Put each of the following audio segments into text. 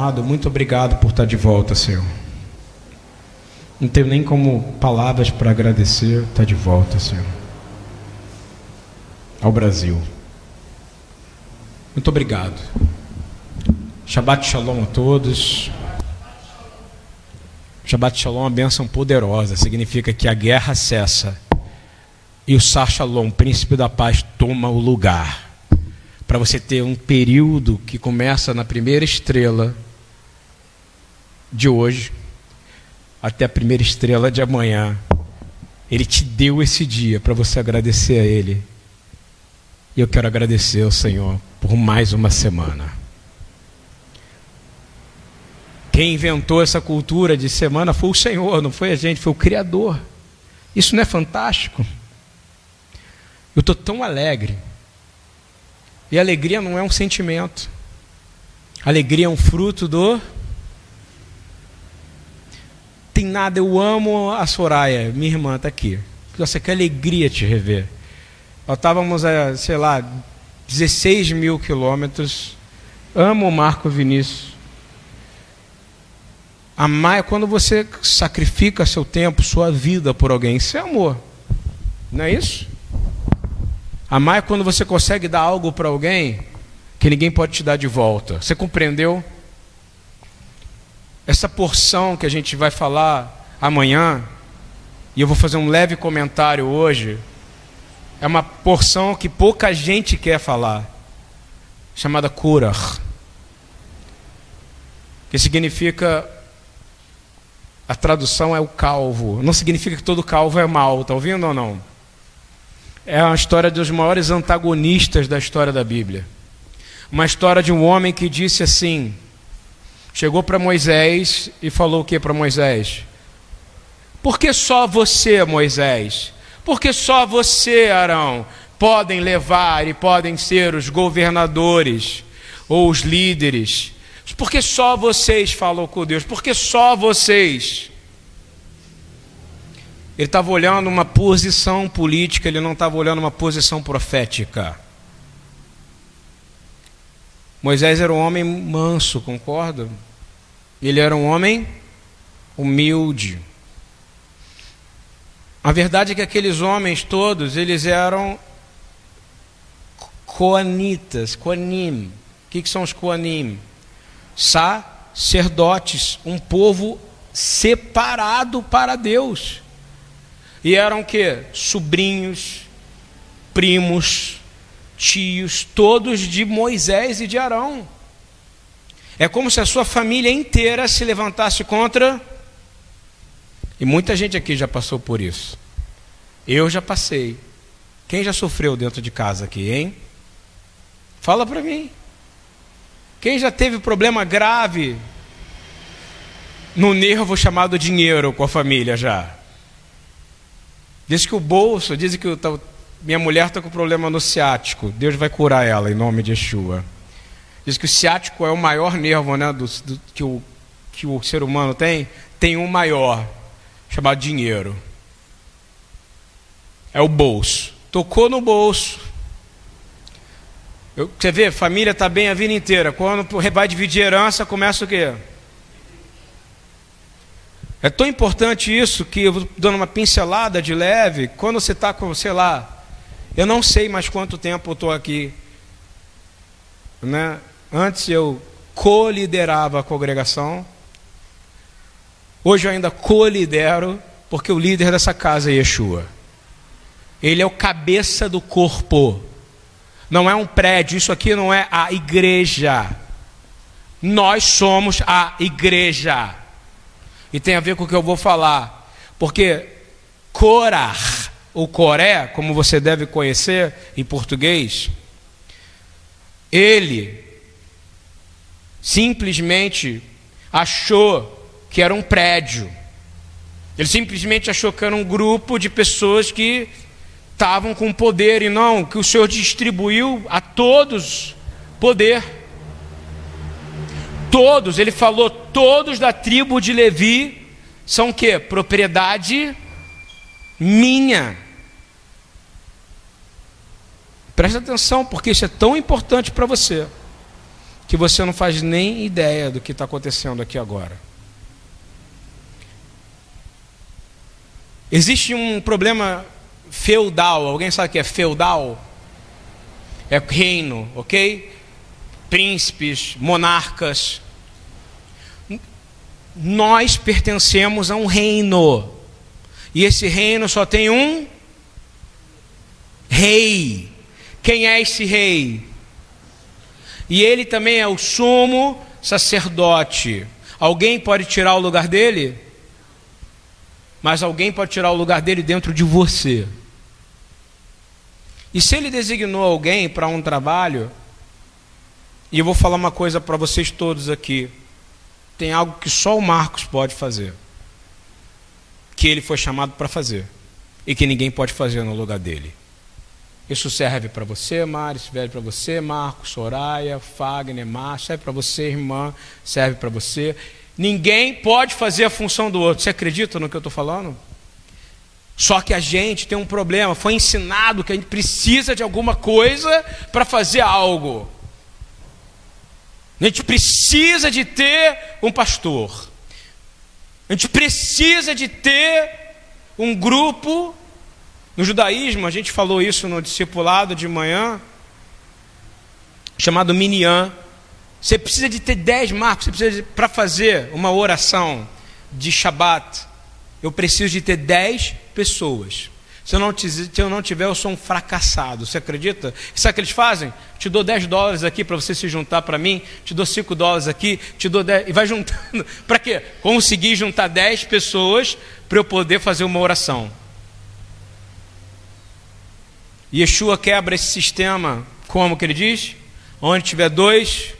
amado, muito obrigado por estar de volta, Senhor. Não tenho nem como palavras para agradecer estar de volta, Senhor. Ao Brasil. Muito obrigado. Shabbat Shalom a todos. Shabbat Shalom é uma bênção poderosa. Significa que a guerra cessa. E o Sar Shalom, príncipe da paz, toma o lugar para você ter um período que começa na primeira estrela de hoje até a primeira estrela de amanhã. Ele te deu esse dia para você agradecer a Ele. E eu quero agradecer ao Senhor por mais uma semana. Quem inventou essa cultura de semana foi o Senhor, não foi a gente, foi o Criador. Isso não é fantástico? Eu estou tão alegre e alegria não é um sentimento. Alegria é um fruto do. Tem nada, eu amo a Soraya, minha irmã está aqui. Nossa, que alegria te rever. Nós estávamos a, sei lá, 16 mil quilômetros. Amo o Marco Vinícius. Amar é quando você sacrifica seu tempo, sua vida por alguém. Isso é amor. Não é isso? Amar é quando você consegue dar algo para alguém que ninguém pode te dar de volta. Você compreendeu? Essa porção que a gente vai falar amanhã, e eu vou fazer um leve comentário hoje, é uma porção que pouca gente quer falar, chamada cura, que significa a tradução é o calvo. Não significa que todo calvo é mal, tá ouvindo ou não? é uma história dos maiores antagonistas da história da Bíblia. Uma história de um homem que disse assim: chegou para Moisés e falou o que para Moisés? Por que só você, Moisés? Por que só você, Arão, podem levar e podem ser os governadores ou os líderes? Por que só vocês falam com Deus? Por que só vocês? Ele estava olhando uma posição política, ele não estava olhando uma posição profética. Moisés era um homem manso, concorda? Ele era um homem humilde. A verdade é que aqueles homens todos, eles eram coanitas, coanim. O que, que são os coanim? Sacerdotes, um povo separado para Deus. E eram que? Sobrinhos, primos, tios, todos de Moisés e de Arão. É como se a sua família inteira se levantasse contra. E muita gente aqui já passou por isso. Eu já passei. Quem já sofreu dentro de casa aqui, hein? Fala para mim. Quem já teve problema grave no nervo chamado dinheiro com a família já? Diz que o bolso, diz que tá, minha mulher está com problema no ciático. Deus vai curar ela em nome de Yeshua. Diz que o ciático é o maior nervo né, do, do, que, o, que o ser humano tem. Tem um maior, chamado dinheiro. É o bolso. Tocou no bolso. Eu, você vê, família está bem a vida inteira. Quando vai dividir herança, começa o quê? É tão importante isso que eu dando uma pincelada de leve. Quando você está com, sei lá, eu não sei mais quanto tempo eu estou aqui. Né? Antes eu co-liderava a congregação. Hoje eu ainda co-lidero, porque o líder dessa casa é Yeshua. Ele é o cabeça do corpo. Não é um prédio, isso aqui não é a igreja. Nós somos a igreja. E tem a ver com o que eu vou falar. Porque Corar, ou Coré, como você deve conhecer em português, ele simplesmente achou que era um prédio. Ele simplesmente achou que era um grupo de pessoas que estavam com poder e não que o Senhor distribuiu a todos poder. Todos, ele falou, todos da tribo de Levi são que? Propriedade minha. Preste atenção, porque isso é tão importante para você. Que você não faz nem ideia do que está acontecendo aqui agora. Existe um problema feudal. Alguém sabe o que é feudal? É reino, ok? Príncipes, monarcas. Nós pertencemos a um reino. E esse reino só tem um rei. Quem é esse rei? E ele também é o sumo sacerdote. Alguém pode tirar o lugar dele? Mas alguém pode tirar o lugar dele dentro de você. E se ele designou alguém para um trabalho, e eu vou falar uma coisa para vocês todos aqui: tem algo que só o Marcos pode fazer, que ele foi chamado para fazer, e que ninguém pode fazer no lugar dele. Isso serve para você, Mari, serve para você, Marcos, Soraya, Fagner, Márcio, serve para você, irmã, serve para você. Ninguém pode fazer a função do outro. Você acredita no que eu estou falando? Só que a gente tem um problema. Foi ensinado que a gente precisa de alguma coisa para fazer algo. A gente precisa de ter um pastor. A gente precisa de ter um grupo no judaísmo, a gente falou isso no discipulado de manhã, chamado Minyan. Você precisa de ter dez marcos, você precisa para fazer uma oração de Shabat. Eu preciso de ter dez pessoas. Se eu, não, se eu não tiver, eu sou um fracassado. Você acredita? Sabe o que eles fazem? Te dou 10 dólares aqui para você se juntar para mim, te dou 5 dólares aqui, te dou 10. E vai juntando. para quê? Conseguir juntar 10 pessoas para eu poder fazer uma oração. Yeshua quebra esse sistema, como que ele diz? Onde tiver dois.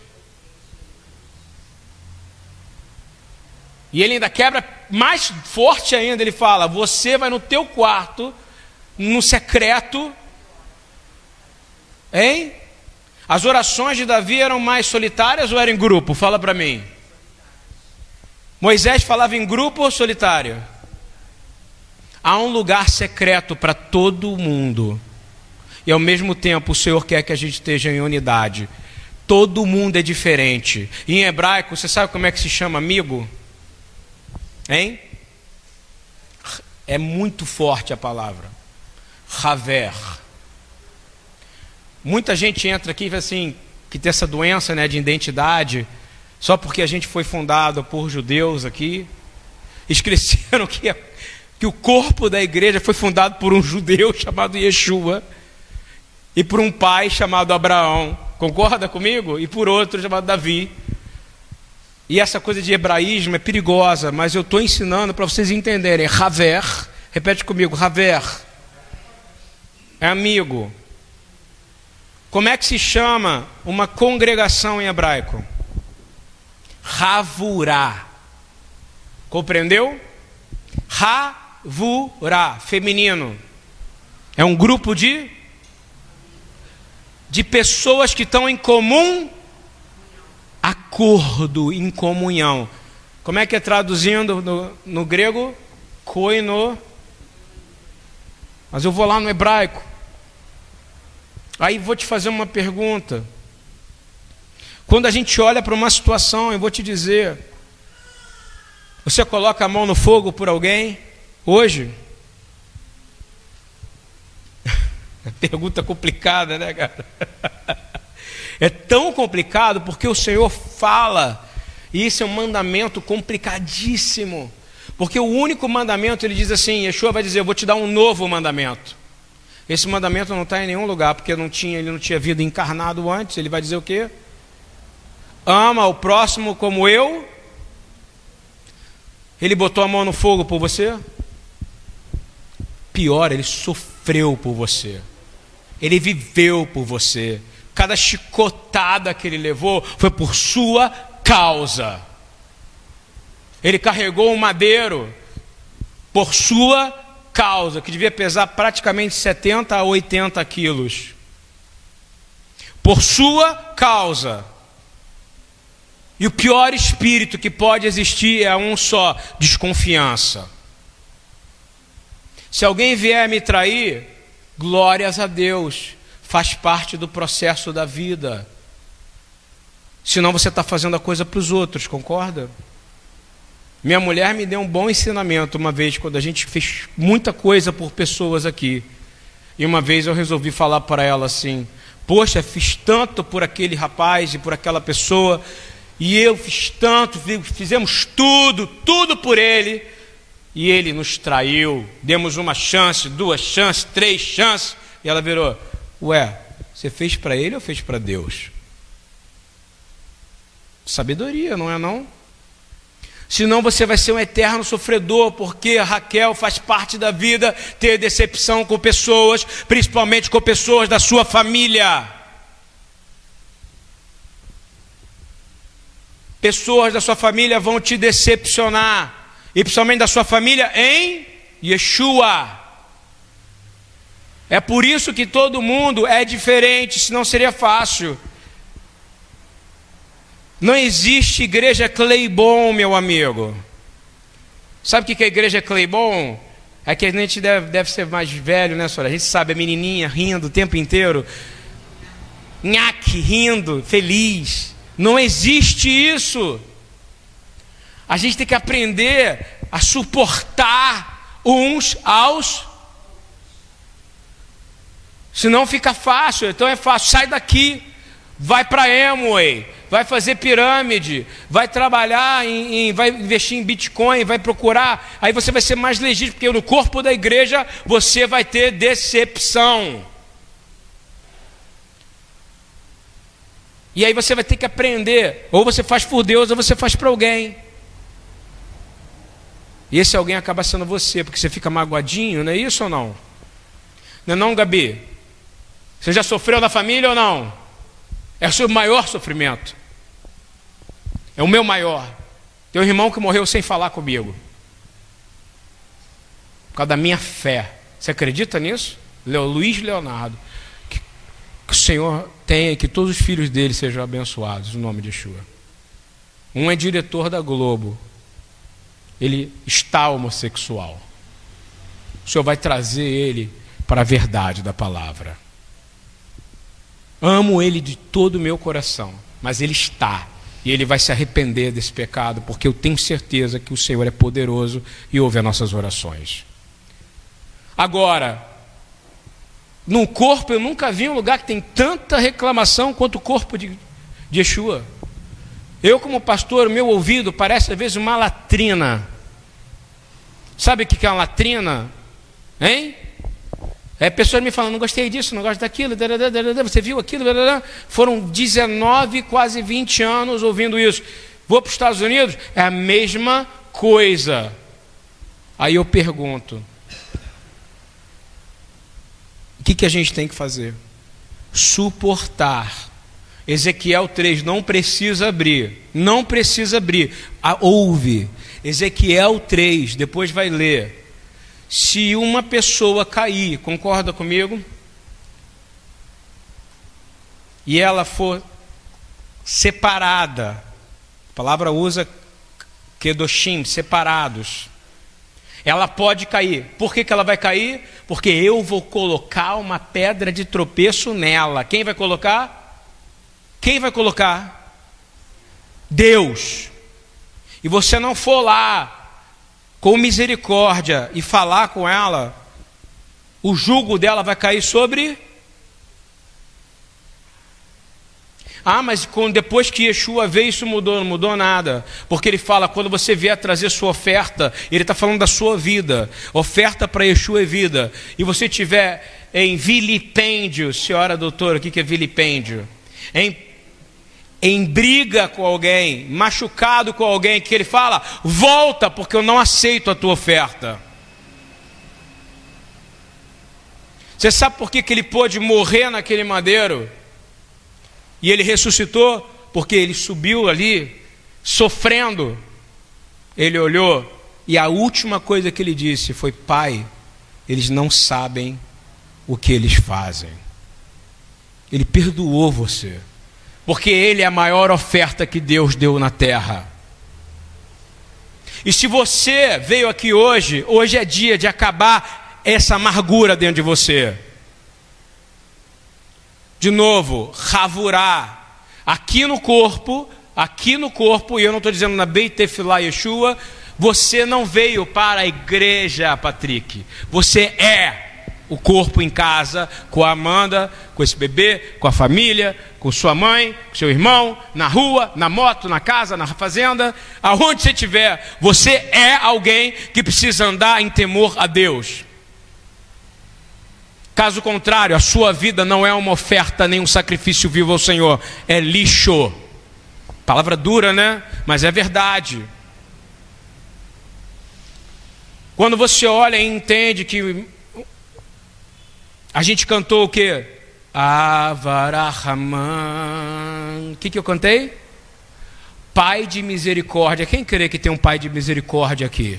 E ele ainda quebra mais forte ainda, ele fala: "Você vai no teu quarto, no secreto". Hein? As orações de Davi eram mais solitárias ou eram em grupo? Fala para mim. Moisés falava em grupo ou solitário? Há um lugar secreto para todo mundo e ao mesmo tempo o Senhor quer que a gente esteja em unidade. Todo mundo é diferente. Em hebraico, você sabe como é que se chama amigo? Hein? É muito forte a palavra. Haver. Muita gente entra aqui e assim, que tem essa doença né, de identidade, só porque a gente foi fundado por judeus aqui. Esqueceram que, que o corpo da igreja foi fundado por um judeu chamado Yeshua e por um pai chamado Abraão, concorda comigo? E por outro chamado Davi. E essa coisa de hebraísmo é perigosa, mas eu estou ensinando para vocês entenderem. Haver, repete comigo, Haver, é amigo. Como é que se chama uma congregação em hebraico? Havurá. Compreendeu? Havurá, feminino. É um grupo de de pessoas que estão em comum acordo, em comunhão. Como é que é traduzindo no, no grego? Koino. Mas eu vou lá no hebraico. Aí vou te fazer uma pergunta. Quando a gente olha para uma situação, eu vou te dizer: você coloca a mão no fogo por alguém hoje? Pergunta complicada, né, cara? É tão complicado porque o Senhor fala, e isso é um mandamento complicadíssimo. Porque o único mandamento, ele diz assim: Yeshua vai dizer, eu vou te dar um novo mandamento. Esse mandamento não está em nenhum lugar, porque não tinha, ele não tinha vida encarnado antes. Ele vai dizer o quê? Ama o próximo como eu. Ele botou a mão no fogo por você? Pior, ele sofreu por você. Ele viveu por você. Cada chicotada que ele levou foi por sua causa. Ele carregou um madeiro por sua causa, que devia pesar praticamente 70 a 80 quilos. Por sua causa. E o pior espírito que pode existir é um só: desconfiança. Se alguém vier me trair, Glórias a Deus, faz parte do processo da vida. Senão você está fazendo a coisa para os outros, concorda? Minha mulher me deu um bom ensinamento uma vez, quando a gente fez muita coisa por pessoas aqui. E uma vez eu resolvi falar para ela assim: Poxa, fiz tanto por aquele rapaz e por aquela pessoa, e eu fiz tanto, fizemos tudo, tudo por ele, e ele nos traiu. Demos uma chance, duas chances, três chances, e ela virou: Ué, você fez para ele ou fez para Deus? Sabedoria, não é não? Senão você vai ser um eterno sofredor, porque Raquel faz parte da vida ter decepção com pessoas, principalmente com pessoas da sua família. Pessoas da sua família vão te decepcionar, e principalmente da sua família em Yeshua. É por isso que todo mundo é diferente, senão seria fácil. Não existe igreja Claybon, meu amigo. Sabe o que é igreja Claybon? É que a gente deve, deve ser mais velho, né, senhora? A gente sabe, a menininha rindo o tempo inteiro. Nhaque, rindo, feliz. Não existe isso. A gente tem que aprender a suportar uns aos. Senão fica fácil. Então é fácil. Sai daqui. Vai para Amway vai fazer pirâmide, vai trabalhar em, em, vai investir em Bitcoin, vai procurar, aí você vai ser mais legítimo, porque no corpo da igreja você vai ter decepção. E aí você vai ter que aprender, ou você faz por Deus, ou você faz para alguém. E esse alguém acaba sendo você, porque você fica magoadinho, não é isso ou não? Não é não, Gabi? Você já sofreu na família ou não? É o seu maior sofrimento. É o meu maior. Tem um irmão que morreu sem falar comigo. Por causa da minha fé. Você acredita nisso? Luiz Leonardo. Que, que o Senhor tenha, que todos os filhos dele sejam abençoados, no nome de Yeshua. Um é diretor da Globo. Ele está homossexual. O Senhor vai trazer ele para a verdade da palavra. Amo ele de todo o meu coração, mas ele está e ele vai se arrepender desse pecado, porque eu tenho certeza que o Senhor é poderoso e ouve as nossas orações. Agora, no corpo eu nunca vi um lugar que tem tanta reclamação quanto o corpo de, de Yeshua. Eu, como pastor, meu ouvido parece às vezes uma latrina. Sabe o que é uma latrina? Hein? É, pessoas me falam, não gostei disso, não gosto daquilo, você viu aquilo? Foram 19, quase 20 anos ouvindo isso. Vou para os Estados Unidos, é a mesma coisa. Aí eu pergunto: o que, que a gente tem que fazer? Suportar. Ezequiel 3 não precisa abrir, não precisa abrir. Ah, ouve. Ezequiel 3, depois vai ler se uma pessoa cair, concorda comigo? E ela for separada, a palavra usa kedoshim, separados. Ela pode cair. Por que, que ela vai cair? Porque eu vou colocar uma pedra de tropeço nela. Quem vai colocar? Quem vai colocar? Deus. E você não for lá com misericórdia e falar com ela, o jugo dela vai cair sobre. Ah, mas depois que Yeshua veio, isso mudou, não mudou nada. Porque ele fala, quando você vier trazer sua oferta, ele está falando da sua vida. Oferta para Yeshua é vida. E você tiver em vilipêndio, senhora doutora, o que é vilipêndio? Em em briga com alguém, machucado com alguém, que ele fala: volta, porque eu não aceito a tua oferta. Você sabe por que, que ele pôde morrer naquele madeiro? E ele ressuscitou? Porque ele subiu ali, sofrendo. Ele olhou, e a última coisa que ele disse foi: Pai, eles não sabem o que eles fazem. Ele perdoou você porque Ele é a maior oferta que Deus deu na terra. E se você veio aqui hoje, hoje é dia de acabar essa amargura dentro de você. De novo, ravurar. aqui no corpo, aqui no corpo, e eu não estou dizendo na Beit Tefilá Yeshua, você não veio para a igreja, Patrick. Você é o corpo em casa, com a Amanda, com esse bebê, com a família, com sua mãe, com seu irmão, na rua, na moto, na casa, na fazenda, aonde você estiver, você é alguém que precisa andar em temor a Deus. Caso contrário, a sua vida não é uma oferta nem um sacrifício vivo ao Senhor, é lixo. Palavra dura, né? Mas é verdade. Quando você olha e entende que a gente cantou o quê? Avarahaman. O que, que eu cantei? Pai de misericórdia. Quem crê que tem um pai de misericórdia aqui?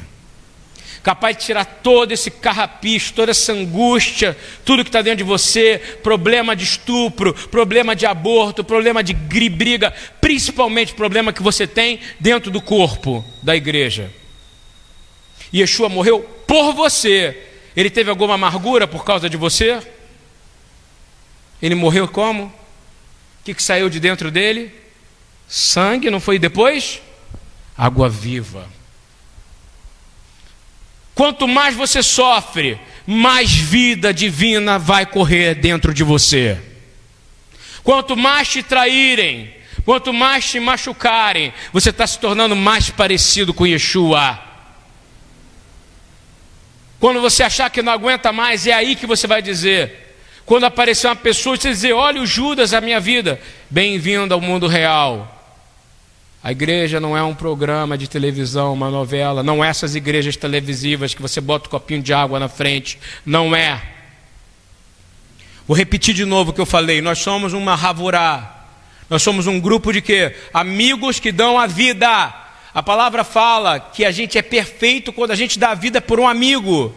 Capaz de tirar todo esse carrapicho, toda essa angústia, tudo que está dentro de você, problema de estupro, problema de aborto, problema de briga, principalmente problema que você tem dentro do corpo da igreja. Yeshua morreu por você, ele teve alguma amargura por causa de você? Ele morreu como? O que, que saiu de dentro dele? Sangue, não foi depois? Água viva. Quanto mais você sofre, mais vida divina vai correr dentro de você. Quanto mais te traírem, quanto mais te machucarem, você está se tornando mais parecido com Yeshua. Quando você achar que não aguenta mais, é aí que você vai dizer. Quando aparecer uma pessoa, você dizer: Olha o Judas a minha vida. Bem-vindo ao mundo real. A igreja não é um programa de televisão, uma novela. Não é essas igrejas televisivas que você bota um copinho de água na frente. Não é. Vou repetir de novo o que eu falei. Nós somos uma Havurá. Nós somos um grupo de quê? Amigos que dão a vida. A palavra fala que a gente é perfeito quando a gente dá a vida por um amigo.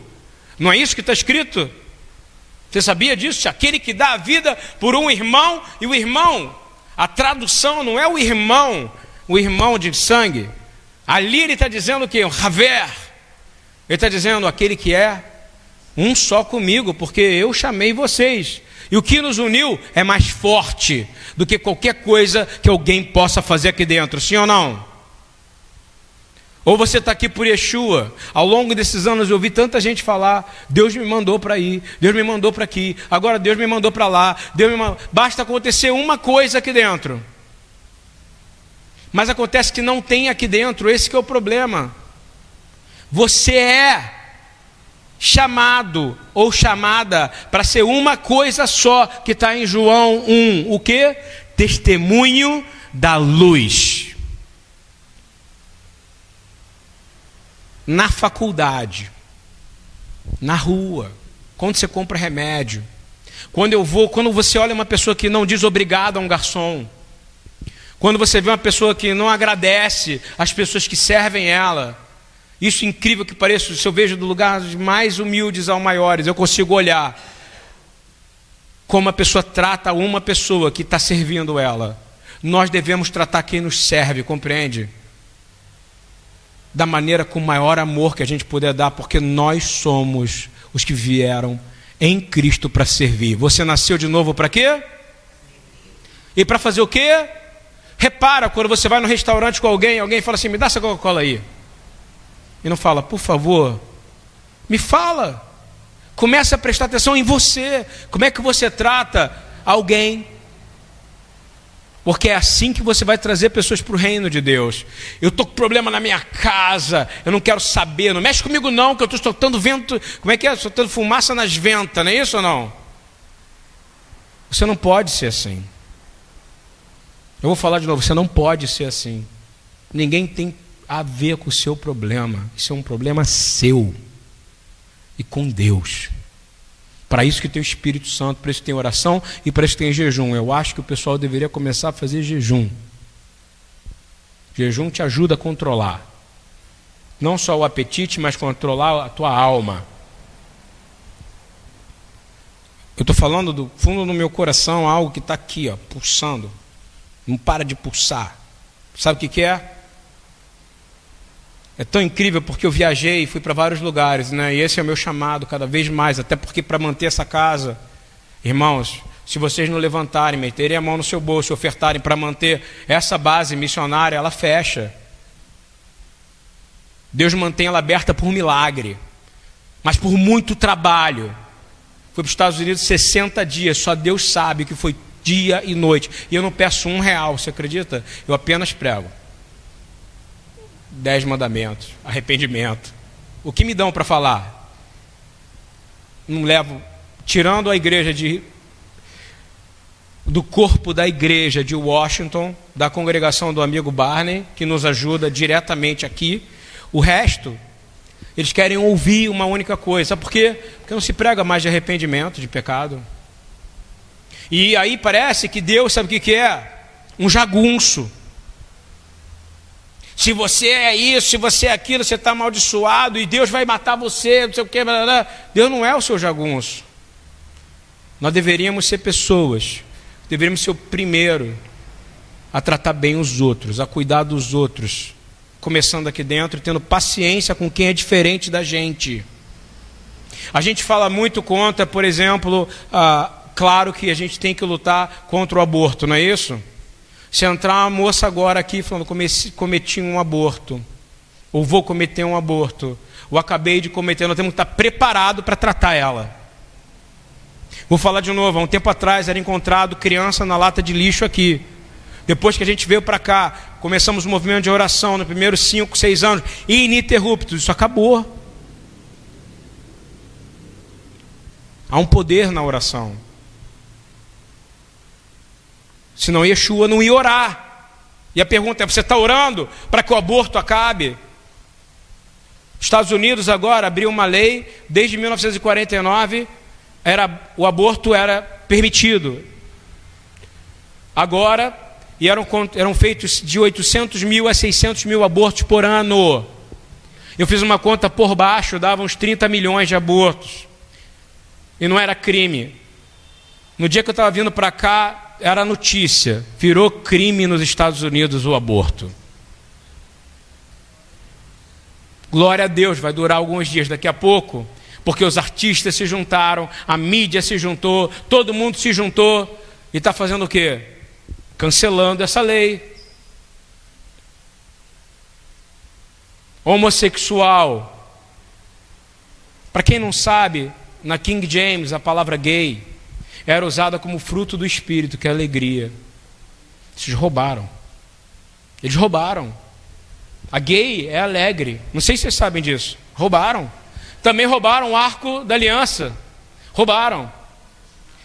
Não é isso que está escrito? Você sabia disso? Aquele que dá a vida por um irmão, e o irmão, a tradução não é o irmão, o irmão de sangue. Ali ele está dizendo o que? Um haver. Ele está dizendo aquele que é um só comigo, porque eu chamei vocês. E o que nos uniu é mais forte do que qualquer coisa que alguém possa fazer aqui dentro, sim ou não? Ou você está aqui por Yeshua. Ao longo desses anos eu ouvi tanta gente falar: Deus me mandou para ir, Deus me mandou para aqui, agora Deus me mandou para lá. Deus me mandou... Basta acontecer uma coisa aqui dentro. Mas acontece que não tem aqui dentro, esse é o problema. Você é chamado ou chamada para ser uma coisa só, que está em João 1. O que? Testemunho da luz. Na faculdade, na rua, quando você compra remédio, quando eu vou, quando você olha uma pessoa que não diz obrigado a um garçom, quando você vê uma pessoa que não agradece às pessoas que servem ela, isso incrível que pareça, se eu vejo do lugar mais humildes ao maiores, eu consigo olhar como a pessoa trata uma pessoa que está servindo ela. Nós devemos tratar quem nos serve, compreende? Da maneira com maior amor que a gente puder dar, porque nós somos os que vieram em Cristo para servir. Você nasceu de novo para quê? E para fazer o quê? Repara quando você vai no restaurante com alguém, alguém fala assim: me dá essa Coca-Cola aí. E não fala, por favor, me fala. Comece a prestar atenção em você. Como é que você trata alguém porque é assim que você vai trazer pessoas para o reino de Deus. Eu estou com problema na minha casa, eu não quero saber, não mexe comigo não, que eu estou soltando vento, como é que é? Soltando fumaça nas ventas, não é isso ou não? Você não pode ser assim. Eu vou falar de novo, você não pode ser assim. Ninguém tem a ver com o seu problema. Isso é um problema seu e com Deus. Para isso que tem o Espírito Santo, para isso tem oração e para isso tem jejum. Eu acho que o pessoal deveria começar a fazer jejum. Jejum te ajuda a controlar. Não só o apetite, mas controlar a tua alma. Eu estou falando do fundo do meu coração algo que está aqui, ó, pulsando. Não para de pulsar. Sabe o que, que é? É tão incrível porque eu viajei e fui para vários lugares, né? E esse é o meu chamado cada vez mais, até porque para manter essa casa, irmãos, se vocês não levantarem, meterem a mão no seu bolso ofertarem para manter essa base missionária, ela fecha. Deus mantém ela aberta por milagre, mas por muito trabalho. Fui para os Estados Unidos 60 dias, só Deus sabe que foi dia e noite. E eu não peço um real, você acredita? Eu apenas prego. Dez mandamentos, arrependimento. O que me dão para falar? Não levo, tirando a igreja de do corpo da igreja de Washington, da congregação do amigo Barney, que nos ajuda diretamente aqui. O resto, eles querem ouvir uma única coisa. Sabe por quê? Porque não se prega mais de arrependimento, de pecado. E aí parece que Deus, sabe o que, é? Um jagunço. Se você é isso, se você é aquilo, você está amaldiçoado e Deus vai matar você, não sei o que. Blá, blá. Deus não é o seu jagunço. Nós deveríamos ser pessoas deveríamos ser o primeiro a tratar bem os outros, a cuidar dos outros, começando aqui dentro, tendo paciência com quem é diferente da gente. A gente fala muito contra, por exemplo, ah, claro que a gente tem que lutar contra o aborto, não é isso? Se entrar uma moça agora aqui falando cometi, um aborto, ou vou cometer um aborto, ou acabei de cometer, nós temos que estar preparado para tratar ela. Vou falar de novo, há um tempo atrás era encontrado criança na lata de lixo aqui. Depois que a gente veio para cá, começamos o movimento de oração nos primeiros 5, 6 anos, ininterruptos, isso acabou. Há um poder na oração. Senão Yeshua não ia orar. E a pergunta é: você está orando para que o aborto acabe? Estados Unidos agora abriu uma lei desde 1949 era, o aborto era permitido. Agora, e eram, eram feitos de 800 mil a 600 mil abortos por ano. Eu fiz uma conta por baixo, dava uns 30 milhões de abortos. E não era crime. No dia que eu estava vindo para cá, era notícia. Virou crime nos Estados Unidos o aborto. Glória a Deus, vai durar alguns dias. Daqui a pouco, porque os artistas se juntaram, a mídia se juntou, todo mundo se juntou e está fazendo o quê? Cancelando essa lei. Homossexual. Para quem não sabe, na King James a palavra gay era usada como fruto do espírito, que é alegria. Eles roubaram. Eles roubaram. A gay é alegre. Não sei se vocês sabem disso. Roubaram. Também roubaram o arco da aliança. Roubaram.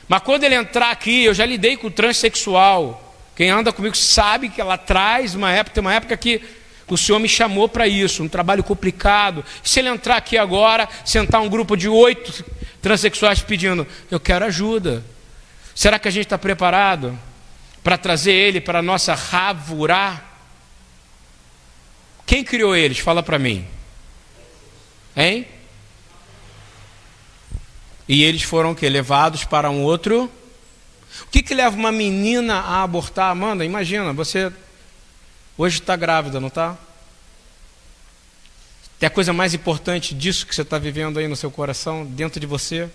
Mas quando ele entrar aqui, eu já lidei com o transexual. Quem anda comigo sabe que ela traz uma época, tem uma época que o Senhor me chamou para isso, um trabalho complicado. Se ele entrar aqui agora, sentar um grupo de oito transexuais pedindo, eu quero ajuda. Será que a gente está preparado para trazer ele para a nossa ravurá? Quem criou eles? Fala para mim. Hein? E eles foram que levados para um outro. O que, que leva uma menina a abortar? Amanda, imagina, você hoje está grávida, não está? Tem a coisa mais importante disso que você está vivendo aí no seu coração, dentro de você.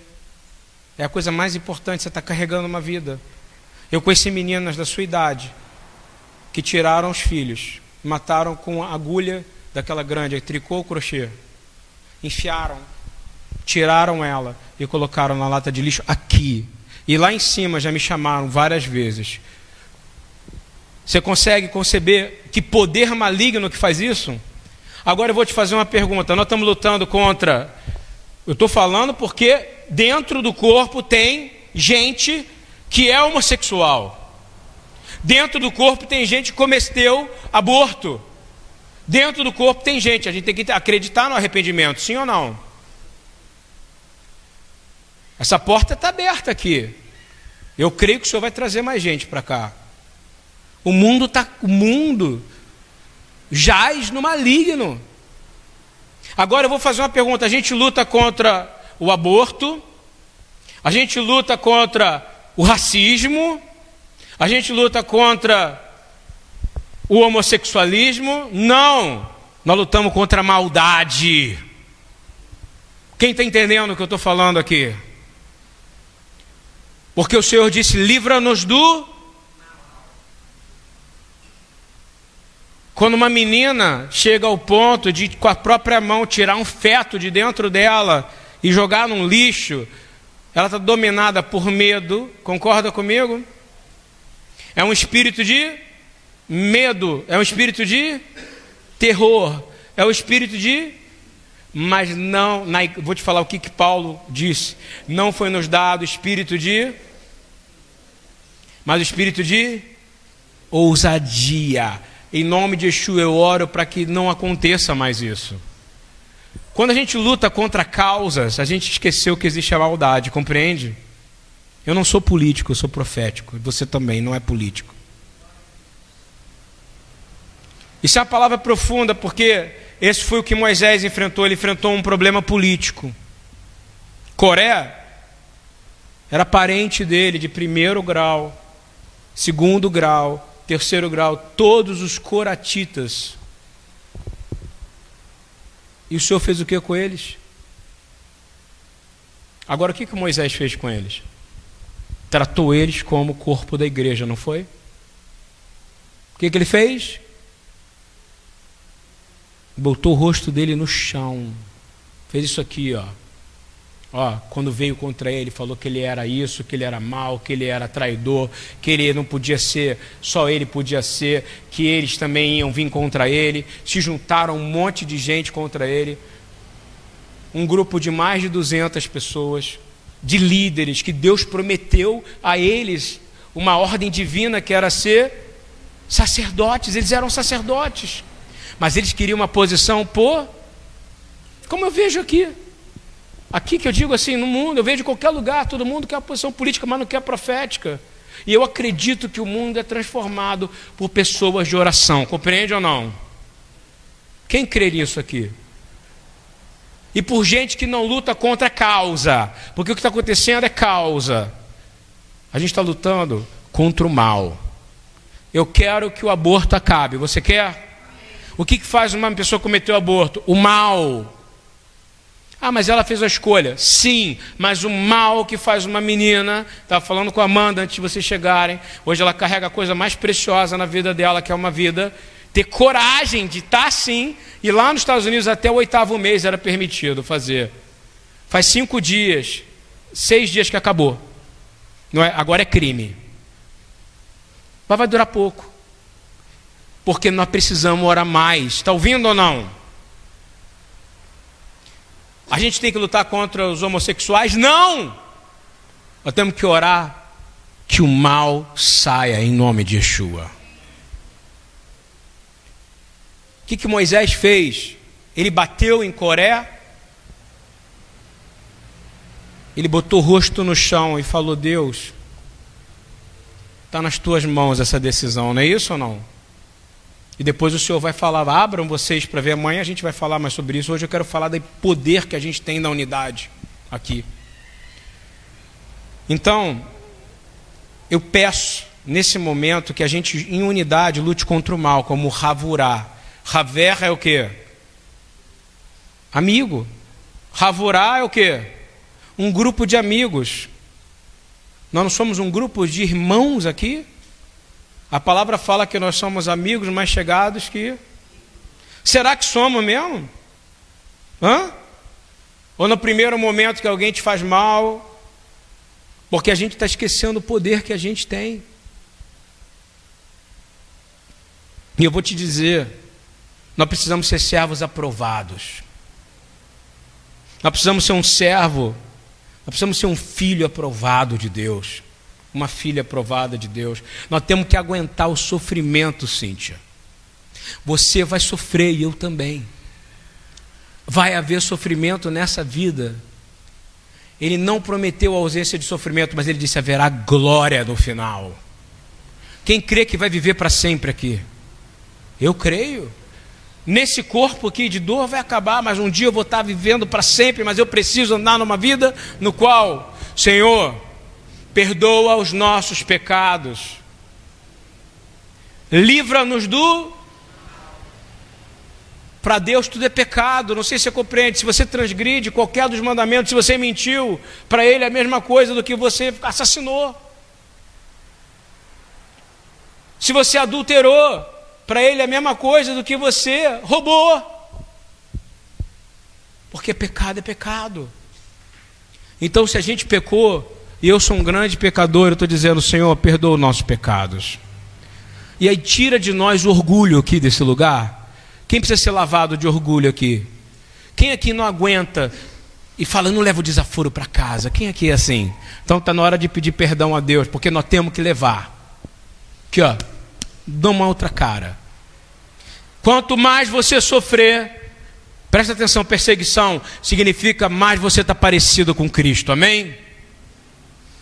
É a coisa mais importante, você está carregando uma vida. Eu conheci meninas da sua idade que tiraram os filhos, mataram com a agulha daquela grande, tricô ou crochê, enfiaram tiraram ela e colocaram na lata de lixo aqui. E lá em cima já me chamaram várias vezes. Você consegue conceber que poder maligno que faz isso? Agora eu vou te fazer uma pergunta. Nós estamos lutando contra. Eu estou falando porque dentro do corpo tem gente que é homossexual. Dentro do corpo tem gente que cometeu aborto. Dentro do corpo tem gente. A gente tem que acreditar no arrependimento, sim ou não? Essa porta está aberta aqui. Eu creio que o Senhor vai trazer mais gente para cá. O mundo tá, o mundo jaz no maligno. Agora eu vou fazer uma pergunta. A gente luta contra o aborto, a gente luta contra o racismo, a gente luta contra o homossexualismo? Não. Nós lutamos contra a maldade. Quem está entendendo o que eu estou falando aqui? Porque o Senhor disse: livra-nos do. Quando uma menina chega ao ponto de, com a própria mão, tirar um feto de dentro dela e jogar num lixo, ela está dominada por medo, concorda comigo? É um espírito de medo, é um espírito de terror, é o um espírito de. Mas não, na, vou te falar o que, que Paulo disse: não foi nos dado espírito de. Mas o espírito de ousadia. Em nome de Yeshua eu oro para que não aconteça mais isso. Quando a gente luta contra causas, a gente esqueceu que existe a maldade, compreende? Eu não sou político, eu sou profético. Você também não é político. Isso é uma palavra profunda, porque esse foi o que Moisés enfrentou. Ele enfrentou um problema político. Coré era parente dele de primeiro grau, segundo grau, terceiro grau, todos os coratitas e o Senhor fez o que com eles? Agora, o que, que Moisés fez com eles? Tratou eles como corpo da igreja, não foi? O que, que ele fez? Botou o rosto dele no chão. Fez isso aqui, ó. Ó, quando veio contra ele, falou que ele era isso, que ele era mal, que ele era traidor, que ele não podia ser, só ele podia ser, que eles também iam vir contra ele. Se juntaram um monte de gente contra ele. Um grupo de mais de 200 pessoas, de líderes, que Deus prometeu a eles uma ordem divina que era ser sacerdotes. Eles eram sacerdotes, mas eles queriam uma posição por, como eu vejo aqui Aqui que eu digo assim, no mundo, eu vejo em qualquer lugar, todo mundo quer uma posição política, mas não quer profética. E eu acredito que o mundo é transformado por pessoas de oração, compreende ou não? Quem crê nisso aqui? E por gente que não luta contra a causa, porque o que está acontecendo é causa. A gente está lutando contra o mal. Eu quero que o aborto acabe. Você quer? O que, que faz uma pessoa cometer o aborto? O mal. Ah, mas ela fez a escolha. Sim, mas o mal que faz uma menina, estava falando com a Amanda antes de vocês chegarem, hoje ela carrega a coisa mais preciosa na vida dela, que é uma vida, ter coragem de estar assim, e lá nos Estados Unidos até o oitavo mês era permitido fazer. Faz cinco dias, seis dias que acabou. Não é? Agora é crime. Mas vai durar pouco. Porque nós precisamos orar mais. Está ouvindo ou não? A gente tem que lutar contra os homossexuais? Não! Nós temos que orar que o mal saia em nome de Yeshua. O que, que Moisés fez? Ele bateu em Coré, ele botou o rosto no chão e falou: Deus, está nas tuas mãos essa decisão, não é isso ou não? E depois o Senhor vai falar, abram vocês para ver amanhã, a gente vai falar mais sobre isso. Hoje eu quero falar do poder que a gente tem na unidade aqui. Então, eu peço nesse momento que a gente em unidade lute contra o mal, como Ravurá. Raver é o que? Amigo. Ravurá é o que? Um grupo de amigos. Nós não somos um grupo de irmãos aqui? A palavra fala que nós somos amigos mais chegados que. Será que somos mesmo? Hã? Ou no primeiro momento que alguém te faz mal, porque a gente está esquecendo o poder que a gente tem. E eu vou te dizer, nós precisamos ser servos aprovados. Nós precisamos ser um servo, nós precisamos ser um filho aprovado de Deus uma filha aprovada de Deus. Nós temos que aguentar o sofrimento, Cíntia. Você vai sofrer e eu também. Vai haver sofrimento nessa vida. Ele não prometeu a ausência de sofrimento, mas ele disse: haverá glória no final. Quem crê que vai viver para sempre aqui? Eu creio. Nesse corpo aqui de dor vai acabar, mas um dia eu vou estar vivendo para sempre, mas eu preciso andar numa vida no qual, Senhor, perdoa os nossos pecados, livra-nos do. Para Deus tudo é pecado, não sei se você compreende. Se você transgride qualquer dos mandamentos, se você mentiu, para Ele é a mesma coisa do que você assassinou. Se você adulterou, para Ele é a mesma coisa do que você roubou. Porque pecado é pecado. Então, se a gente pecou, e eu sou um grande pecador, eu estou dizendo, Senhor, perdoa os nossos pecados. E aí tira de nós o orgulho aqui desse lugar. Quem precisa ser lavado de orgulho aqui? Quem aqui não aguenta e fala, não leva o desaforo para casa? Quem aqui é assim? Então está na hora de pedir perdão a Deus, porque nós temos que levar. Aqui, ó, dá uma outra cara. Quanto mais você sofrer, presta atenção, perseguição significa mais você está parecido com Cristo, amém?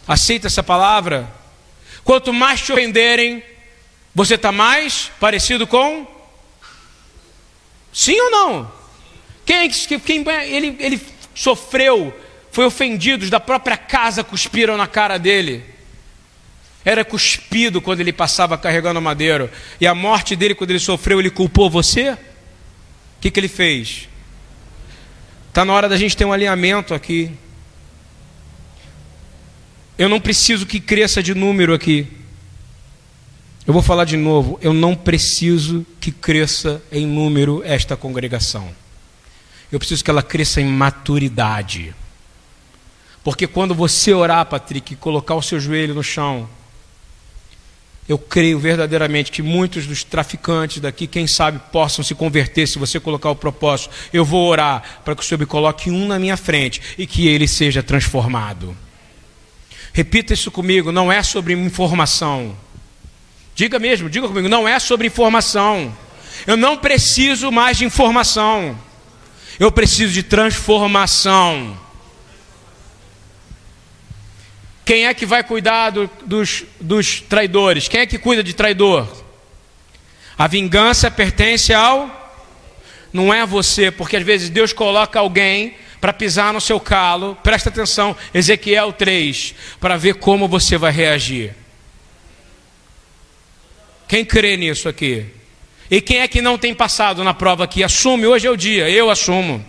Aceita essa palavra? Quanto mais te ofenderem, você está mais parecido com Sim ou não? Quem, quem ele, ele sofreu, foi ofendido, da própria casa cuspiram na cara dele. Era cuspido quando ele passava carregando madeiro. E a morte dele, quando ele sofreu, ele culpou você? O que, que ele fez? Está na hora da gente ter um alinhamento aqui. Eu não preciso que cresça de número aqui. Eu vou falar de novo, eu não preciso que cresça em número esta congregação. Eu preciso que ela cresça em maturidade. Porque quando você orar, Patrick, e colocar o seu joelho no chão, eu creio verdadeiramente que muitos dos traficantes daqui, quem sabe, possam se converter se você colocar o propósito. Eu vou orar para que o Senhor me coloque um na minha frente e que ele seja transformado. Repita isso comigo, não é sobre informação. Diga mesmo, diga comigo, não é sobre informação. Eu não preciso mais de informação. Eu preciso de transformação. Quem é que vai cuidar do, dos, dos traidores? Quem é que cuida de traidor? A vingança pertence ao. Não é você, porque às vezes Deus coloca alguém para pisar no seu calo. Presta atenção, Ezequiel 3, para ver como você vai reagir. Quem crê nisso aqui? E quem é que não tem passado na prova aqui? Assume, hoje é o dia, eu assumo.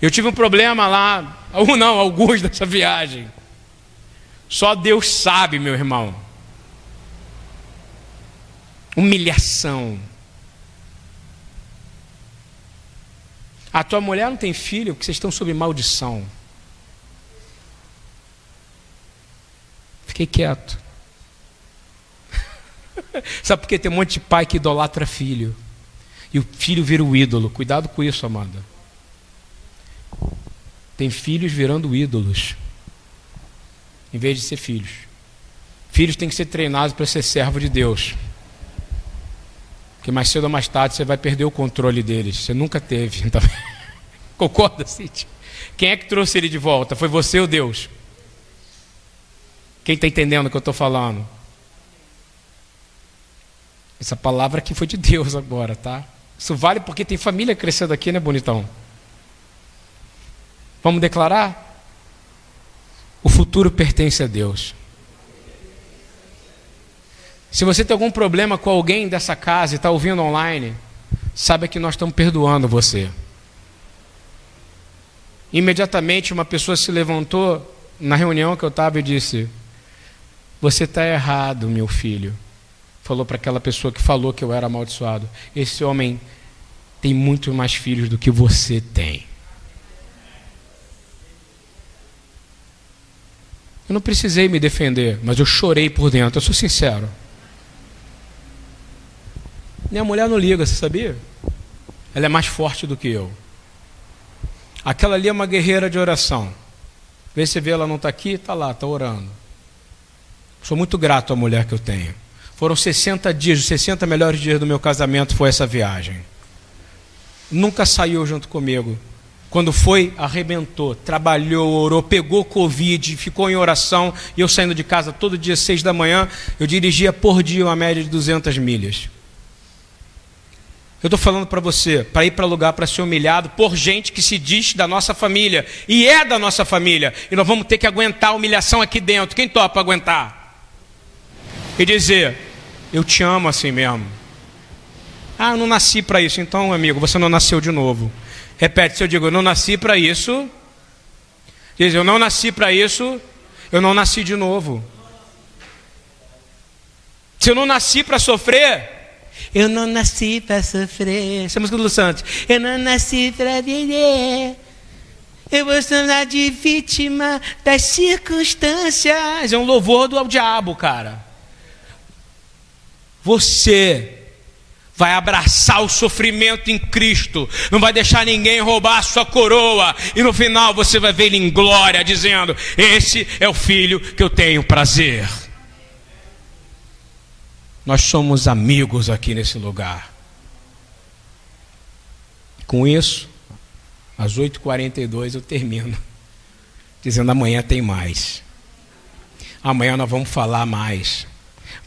Eu tive um problema lá, ou não, alguns dessa viagem. Só Deus sabe, meu irmão. Humilhação. A tua mulher não tem filho porque vocês estão sob maldição. Fiquei quieto. Sabe por que tem um monte de pai que idolatra filho? E o filho vira o ídolo. Cuidado com isso, Amanda. Tem filhos virando ídolos, em vez de ser filhos. Filhos têm que ser treinados para ser servo de Deus. Porque mais cedo ou mais tarde você vai perder o controle deles. Você nunca teve. Então... Concorda, Cid? Quem é que trouxe ele de volta? Foi você ou Deus? Quem está entendendo o que eu estou falando? Essa palavra aqui foi de Deus agora, tá? Isso vale porque tem família crescendo aqui, né, bonitão? Vamos declarar? O futuro pertence a Deus. Se você tem algum problema com alguém dessa casa e está ouvindo online, saiba que nós estamos perdoando você. Imediatamente uma pessoa se levantou na reunião que eu estava e disse: Você está errado, meu filho falou para aquela pessoa que falou que eu era amaldiçoado: Esse homem tem muito mais filhos do que você tem. Eu não precisei me defender, mas eu chorei por dentro, eu sou sincero. Minha mulher não liga, você sabia? Ela é mais forte do que eu. Aquela ali é uma guerreira de oração. Vê se vê ela não está aqui, está lá, está orando. Sou muito grato à mulher que eu tenho. Foram 60 dias, os 60 melhores dias do meu casamento foi essa viagem. Nunca saiu junto comigo. Quando foi, arrebentou, trabalhou, orou, pegou Covid, ficou em oração. E eu saindo de casa todo dia, seis da manhã, eu dirigia por dia uma média de 200 milhas. Eu estou falando para você, para ir para lugar para ser humilhado por gente que se diz da nossa família e é da nossa família. E nós vamos ter que aguentar a humilhação aqui dentro. Quem topa aguentar? E dizer: eu te amo assim mesmo. Ah, eu não nasci para isso. Então, amigo, você não nasceu de novo. Repete, se eu digo, eu não nasci para isso. Diz, eu não nasci para isso, eu não nasci de novo. Se eu não nasci para sofrer, eu não nasci para sofrer. Essa é a música do Lu Santos. Eu não nasci para viver. Eu vou chamar de vítima das circunstâncias. É um louvor do diabo, cara. Você vai abraçar o sofrimento em Cristo, não vai deixar ninguém roubar a sua coroa, e no final você vai ver ele em glória, dizendo: Esse é o filho que eu tenho prazer. Nós somos amigos aqui nesse lugar. Com isso, às 8h42 eu termino, dizendo: amanhã tem mais. Amanhã nós vamos falar mais.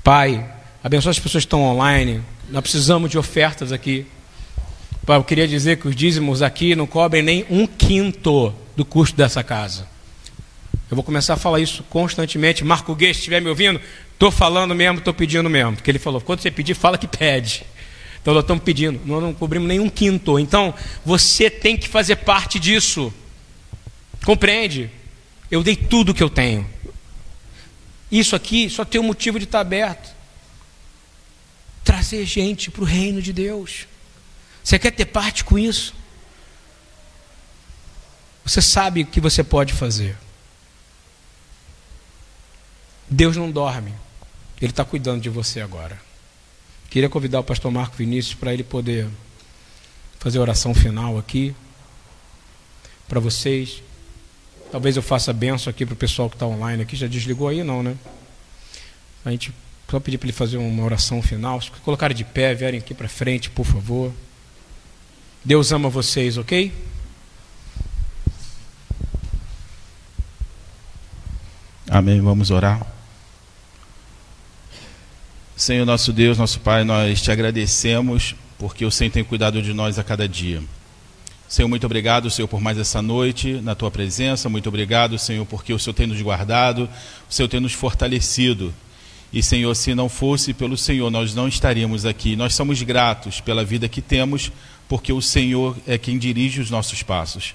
Pai, abençoa as pessoas que estão online. Nós precisamos de ofertas aqui. Pai, eu queria dizer que os dízimos aqui não cobrem nem um quinto do custo dessa casa. Eu vou começar a falar isso constantemente. Marco Guedes, se estiver me ouvindo, Estou falando mesmo, estou pedindo mesmo. Porque ele falou: quando você pedir, fala que pede. Então nós estamos pedindo, nós não cobrimos nenhum quinto. Então você tem que fazer parte disso. Compreende? Eu dei tudo que eu tenho. Isso aqui só tem um motivo de estar aberto trazer gente para o reino de Deus. Você quer ter parte com isso? Você sabe o que você pode fazer. Deus não dorme. Ele está cuidando de você agora. Queria convidar o pastor Marco Vinícius para ele poder fazer a oração final aqui para vocês. Talvez eu faça benção aqui para o pessoal que está online aqui. Já desligou aí, não, né? A gente só pedir para ele fazer uma oração final. Se colocarem de pé, vierem aqui para frente, por favor. Deus ama vocês, ok? Amém. Vamos orar. Senhor nosso Deus, nosso Pai, nós te agradecemos porque o Senhor tem cuidado de nós a cada dia. Senhor, muito obrigado, Senhor, por mais essa noite na tua presença. Muito obrigado, Senhor, porque o Senhor tem nos guardado, o Senhor tem nos fortalecido. E, Senhor, se não fosse pelo Senhor, nós não estaríamos aqui. Nós somos gratos pela vida que temos, porque o Senhor é quem dirige os nossos passos.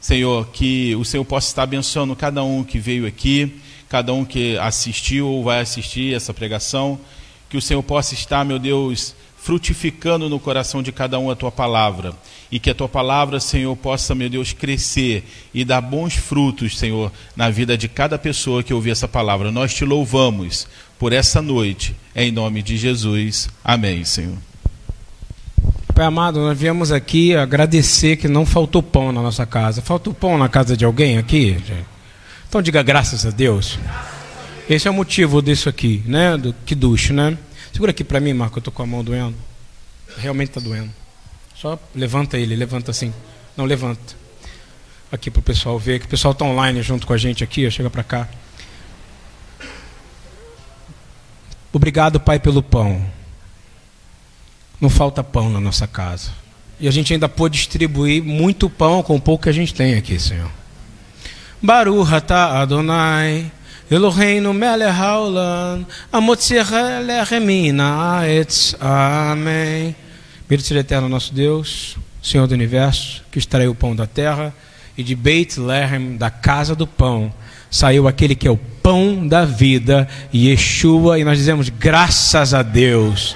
Senhor, que o Senhor possa estar abençoando cada um que veio aqui, cada um que assistiu ou vai assistir essa pregação que o Senhor possa estar, meu Deus, frutificando no coração de cada um a tua palavra. E que a tua palavra, Senhor, possa, meu Deus, crescer e dar bons frutos, Senhor, na vida de cada pessoa que ouvir essa palavra. Nós te louvamos por essa noite, em nome de Jesus. Amém, Senhor. Pai amado, nós viemos aqui agradecer que não faltou pão na nossa casa. Faltou pão na casa de alguém aqui? Então diga graças a Deus. Esse é o motivo disso aqui, né? Do ducho, né? Segura aqui para mim, Marco, eu tô com a mão doendo. Realmente está doendo. Só levanta ele, levanta assim. Não levanta. Aqui para o pessoal ver, que o pessoal está online junto com a gente aqui, chega para cá. Obrigado, Pai, pelo pão. Não falta pão na nossa casa. E a gente ainda pôde distribuir muito pão com o pouco que a gente tem aqui, Senhor. Baruch tá Adonai. Eloheinu melech haolam, amotzirah leremina aetz. Amém. Bendito seja eterno nosso Deus, Senhor do universo, que extraiu o pão da terra, e de Beit Lehem, da casa do pão, saiu aquele que é o pão da vida, Yeshua, e nós dizemos graças a Deus.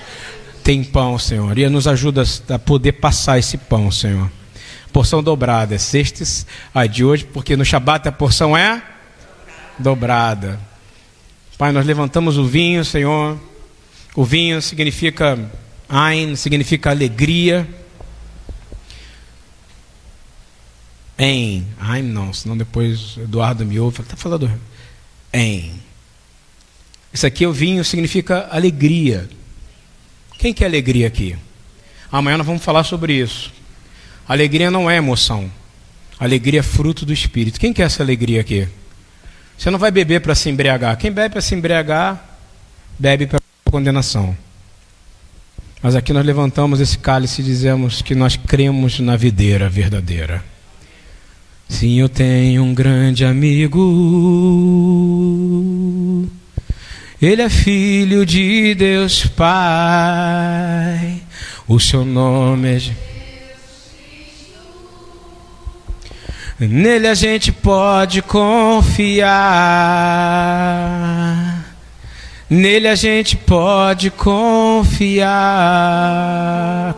Tem pão, Senhor, e nos ajuda a poder passar esse pão, Senhor. Porção dobrada, sextas a de hoje, porque no Shabat a porção é dobrada. Pai, nós levantamos o vinho, Senhor. O vinho significa Ain, significa alegria. Em. Ain não, senão depois Eduardo me ouve. Está falando em. Isso aqui, o vinho, significa alegria. Quem quer alegria aqui? Amanhã nós vamos falar sobre isso. Alegria não é emoção. Alegria é fruto do Espírito. Quem quer essa alegria aqui? Você não vai beber para se embriagar. Quem bebe para se embriagar, bebe para condenação. Mas aqui nós levantamos esse cálice e dizemos que nós cremos na videira verdadeira. Sim, eu tenho um grande amigo. Ele é filho de Deus Pai, O seu nome é. Nele a gente pode confiar. Nele a gente pode confiar.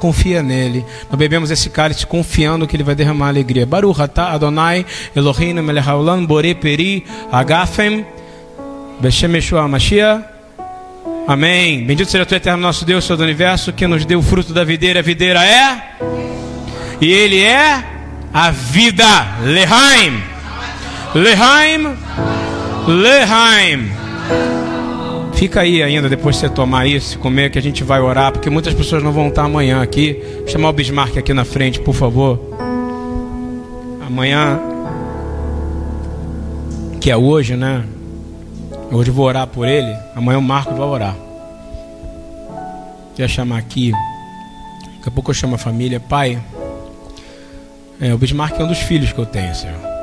Confia nele. Nós bebemos esse cálice confiando que ele vai derramar alegria. Baruch Adonai Elohim melech haolam borei peri agafem Beshem Mashiach. Amém. Bendito seja tu eterno nosso Deus, Senhor do universo, que nos deu o fruto da videira. A videira é e ele é a vida. Lehaim. Lehaim. Lehaim. Fica aí ainda depois de você tomar isso, comer, que a gente vai orar, porque muitas pessoas não vão estar amanhã aqui. Vou chamar o Bismarck aqui na frente, por favor. Amanhã, que é hoje, né? Hoje eu vou orar por ele. Amanhã o Marco vai orar. Queria chamar aqui. Daqui a pouco eu chamo a família. Pai, é, o Bismarck é um dos filhos que eu tenho, Senhor.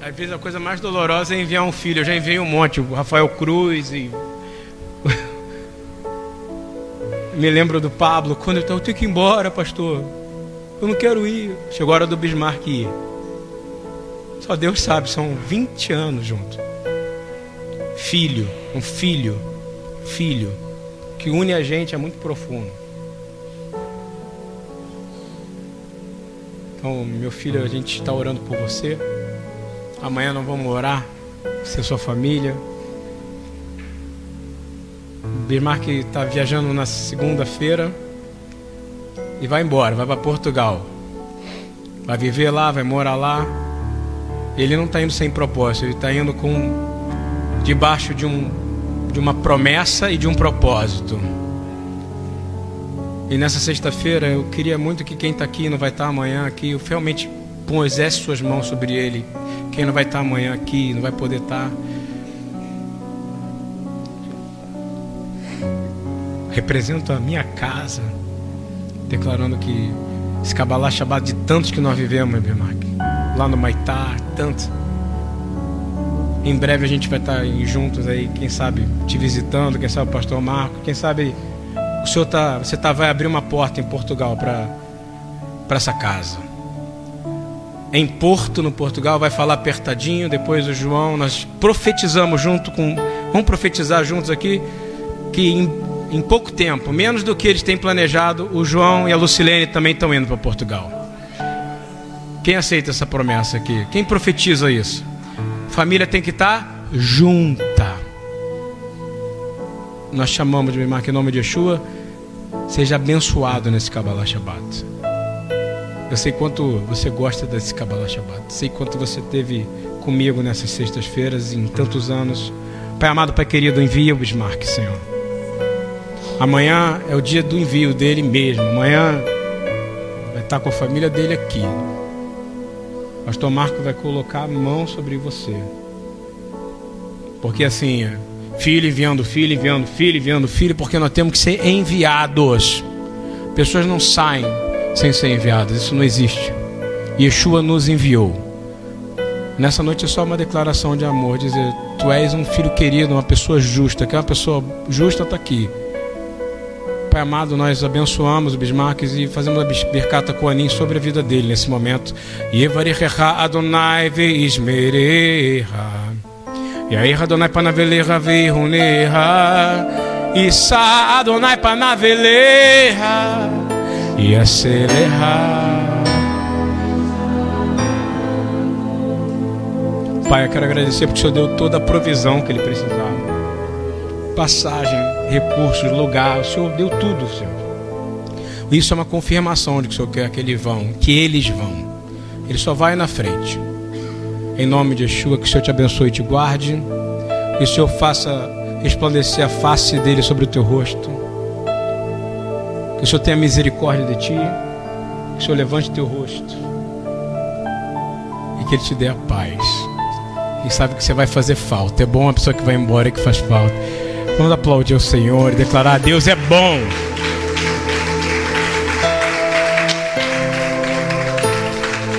Às vezes a coisa mais dolorosa é enviar um filho. Eu já enviei um monte, o Rafael Cruz e. Me lembro do Pablo, quando eu, eu tenho que ir embora, pastor. Eu não quero ir. Chegou a hora do Bismarck ir. Só Deus sabe, são 20 anos juntos. Filho, um filho, filho, que une a gente é muito profundo. Então, meu filho, a gente está orando por você. Amanhã nós vamos orar, você e sua família. Bismarck está viajando na segunda-feira e vai embora, vai para Portugal. Vai viver lá, vai morar lá. Ele não está indo sem propósito, ele está indo com debaixo de, um, de uma promessa e de um propósito. E nessa sexta-feira eu queria muito que quem está aqui não vai estar tá amanhã aqui, realmente pusesse suas mãos sobre ele quem não vai estar amanhã aqui, não vai poder estar. Represento a minha casa, declarando que esse Kabbalah Shabbat de tantos que nós vivemos, Bimark, lá no Maitá, tantos. Em breve a gente vai estar juntos aí, quem sabe te visitando, quem sabe o pastor Marco, quem sabe o senhor tá, você tá, vai abrir uma porta em Portugal para essa casa em Porto, no Portugal, vai falar apertadinho. Depois o João, nós profetizamos junto com. Vamos profetizar juntos aqui que em, em pouco tempo, menos do que eles têm planejado, o João e a Lucilene também estão indo para Portugal. Quem aceita essa promessa aqui? Quem profetiza isso? Família tem que estar junta. Nós chamamos de Mimarca em nome de Yeshua. Seja abençoado nesse Kabbalah Shabbat. Eu sei quanto você gosta desse Kabbalah Shabbat. Sei quanto você teve comigo nessas sextas-feiras em tantos anos. Pai amado, Pai querido, envia o Bismarck, Senhor. Amanhã é o dia do envio dele mesmo. Amanhã vai estar com a família dele aqui. Pastor Marco vai colocar a mão sobre você. Porque assim, é, filho enviando filho, enviando filho, enviando filho, porque nós temos que ser enviados. Pessoas não saem sem ser enviadas. Isso não existe. Yeshua nos enviou. Nessa noite é só uma declaração de amor, dizer: Tu és um filho querido, uma pessoa justa. Que é uma pessoa justa está aqui. Pai amado, nós abençoamos o Bismarck e fazemos a Birkata Koanim sobre a vida dele nesse momento. Yevarichecha Adonai veismereha. Yair Adonai panaveleha veiruneha. Isa Adonai panaveleha e acelerar. Pai, eu quero agradecer porque o Senhor deu toda a provisão que ele precisava. Passagem, recursos, lugar, o Senhor deu tudo, Senhor. Isso é uma confirmação de que o Senhor quer que eles vão, que eles vão. Ele só vai na frente. Em nome de Yeshua, que o Senhor te abençoe e te guarde. Que o Senhor faça resplandecer a face dele sobre o teu rosto que o Senhor tenha misericórdia de ti. Que o Senhor levante teu rosto. E que Ele te dê a paz. E sabe que você vai fazer falta. É bom a pessoa que vai embora e que faz falta. Vamos aplaudir o Senhor e declarar: Deus é bom.